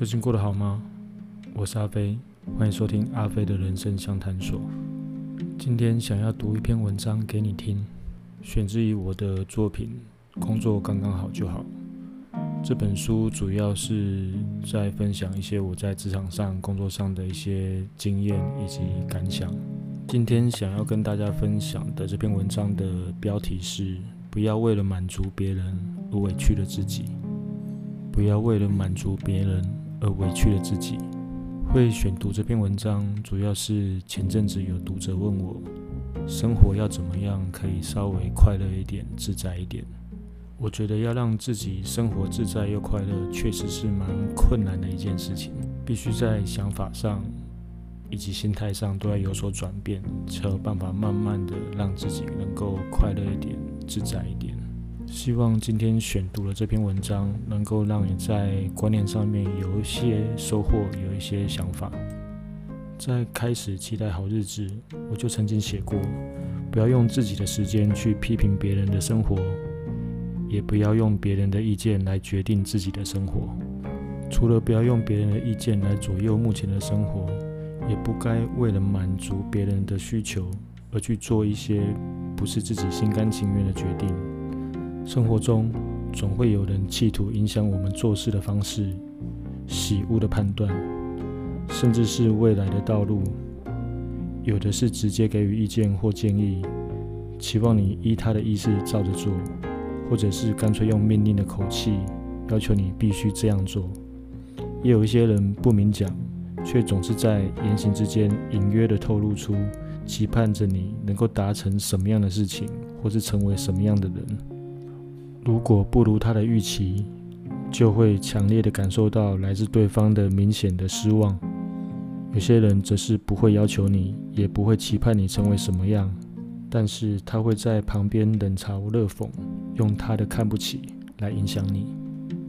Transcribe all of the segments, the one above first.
最近过得好吗？我是阿飞，欢迎收听阿飞的人生相谈所。今天想要读一篇文章给你听，选自于我的作品《工作刚刚好就好》。这本书主要是在分享一些我在职场上、工作上的一些经验以及感想。今天想要跟大家分享的这篇文章的标题是：不要为了满足别人而委屈了自己。不要为了满足别人而委屈了自己。会选读这篇文章，主要是前阵子有读者问我，生活要怎么样可以稍微快乐一点、自在一点。我觉得要让自己生活自在又快乐，确实是蛮困难的一件事情，必须在想法上以及心态上都要有所转变，才有办法慢慢的让自己能够快乐一点、自在一点。希望今天选读的这篇文章，能够让你在观念上面有一些收获，有一些想法。在开始期待好日子，我就曾经写过，不要用自己的时间去批评别人的生活，也不要用别人的意见来决定自己的生活。除了不要用别人的意见来左右目前的生活，也不该为了满足别人的需求而去做一些不是自己心甘情愿的决定。生活中总会有人企图影响我们做事的方式、喜恶的判断，甚至是未来的道路。有的是直接给予意见或建议，期望你依他的意思照着做；或者是干脆用命令的口气要求你必须这样做。也有一些人不明讲，却总是在言行之间隐约的透露出期盼着你能够达成什么样的事情，或是成为什么样的人。如果不如他的预期，就会强烈的感受到来自对方的明显的失望。有些人则是不会要求你，也不会期盼你成为什么样，但是他会在旁边冷嘲热讽，用他的看不起来影响你。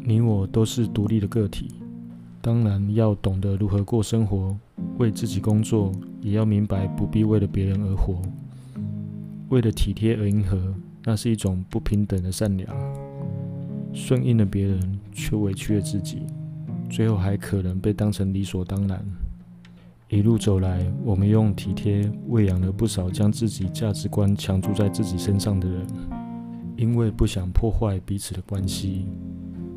你我都是独立的个体，当然要懂得如何过生活，为自己工作，也要明白不必为了别人而活，为了体贴而迎合。那是一种不平等的善良，顺应了别人，却委屈了自己，最后还可能被当成理所当然。一路走来，我们用体贴喂养了不少将自己价值观强注在自己身上的人，因为不想破坏彼此的关系，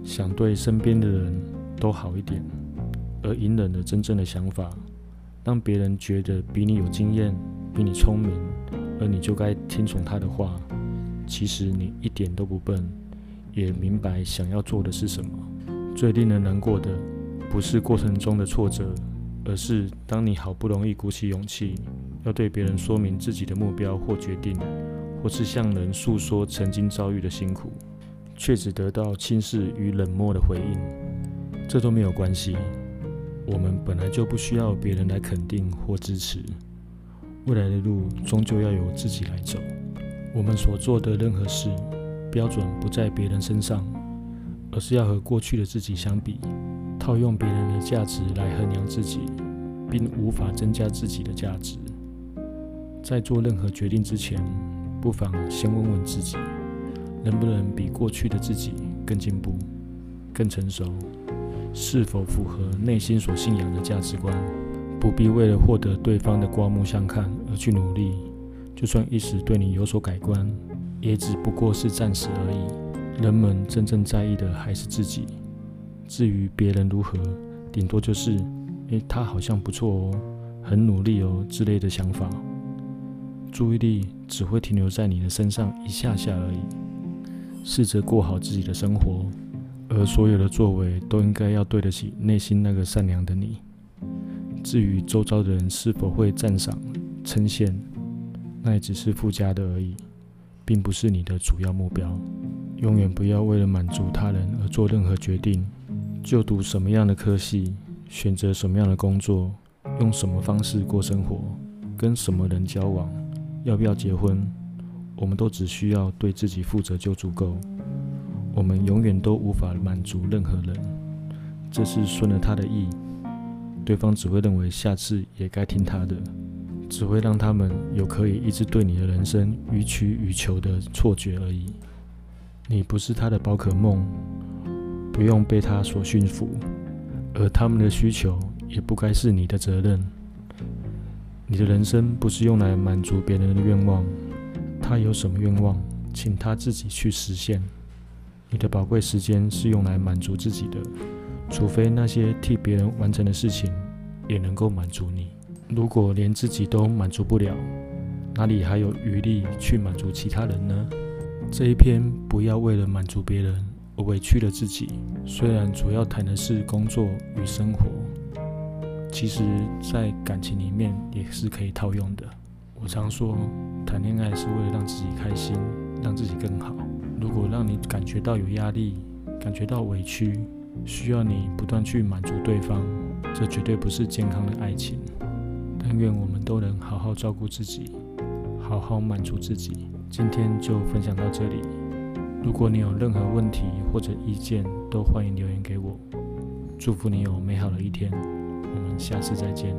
想对身边的人都好一点，而隐忍了真正的想法，让别人觉得比你有经验，比你聪明，而你就该听从他的话。其实你一点都不笨，也明白想要做的是什么。最令人难过的，不是过程中的挫折，而是当你好不容易鼓起勇气，要对别人说明自己的目标或决定，或是向人诉说曾经遭遇的辛苦，却只得到轻视与冷漠的回应。这都没有关系，我们本来就不需要别人来肯定或支持。未来的路终究要由自己来走。我们所做的任何事，标准不在别人身上，而是要和过去的自己相比，套用别人的价值来衡量自己，并无法增加自己的价值。在做任何决定之前，不妨先问问自己，能不能比过去的自己更进步、更成熟，是否符合内心所信仰的价值观？不必为了获得对方的刮目相看而去努力。就算一时对你有所改观，也只不过是暂时而已。人们真正在意的还是自己，至于别人如何，顶多就是“诶，他好像不错哦，很努力哦”之类的想法。注意力只会停留在你的身上一下下而已。试着过好自己的生活，而所有的作为都应该要对得起内心那个善良的你。至于周遭的人是否会赞赏、称羡，那也只是附加的而已，并不是你的主要目标。永远不要为了满足他人而做任何决定。就读什么样的科系，选择什么样的工作，用什么方式过生活，跟什么人交往，要不要结婚，我们都只需要对自己负责就足够。我们永远都无法满足任何人，这是顺了他的意，对方只会认为下次也该听他的。只会让他们有可以一直对你的人生予取予求的错觉而已。你不是他的宝可梦，不用被他所驯服。而他们的需求也不该是你的责任。你的人生不是用来满足别人的愿望，他有什么愿望，请他自己去实现。你的宝贵时间是用来满足自己的，除非那些替别人完成的事情也能够满足你。如果连自己都满足不了，哪里还有余力去满足其他人呢？这一篇不要为了满足别人而委屈了自己。虽然主要谈的是工作与生活，其实在感情里面也是可以套用的。我常说，谈恋爱是为了让自己开心，让自己更好。如果让你感觉到有压力，感觉到委屈，需要你不断去满足对方，这绝对不是健康的爱情。但愿我们都能好好照顾自己，好好满足自己。今天就分享到这里。如果你有任何问题或者意见，都欢迎留言给我。祝福你有美好的一天，我们下次再见。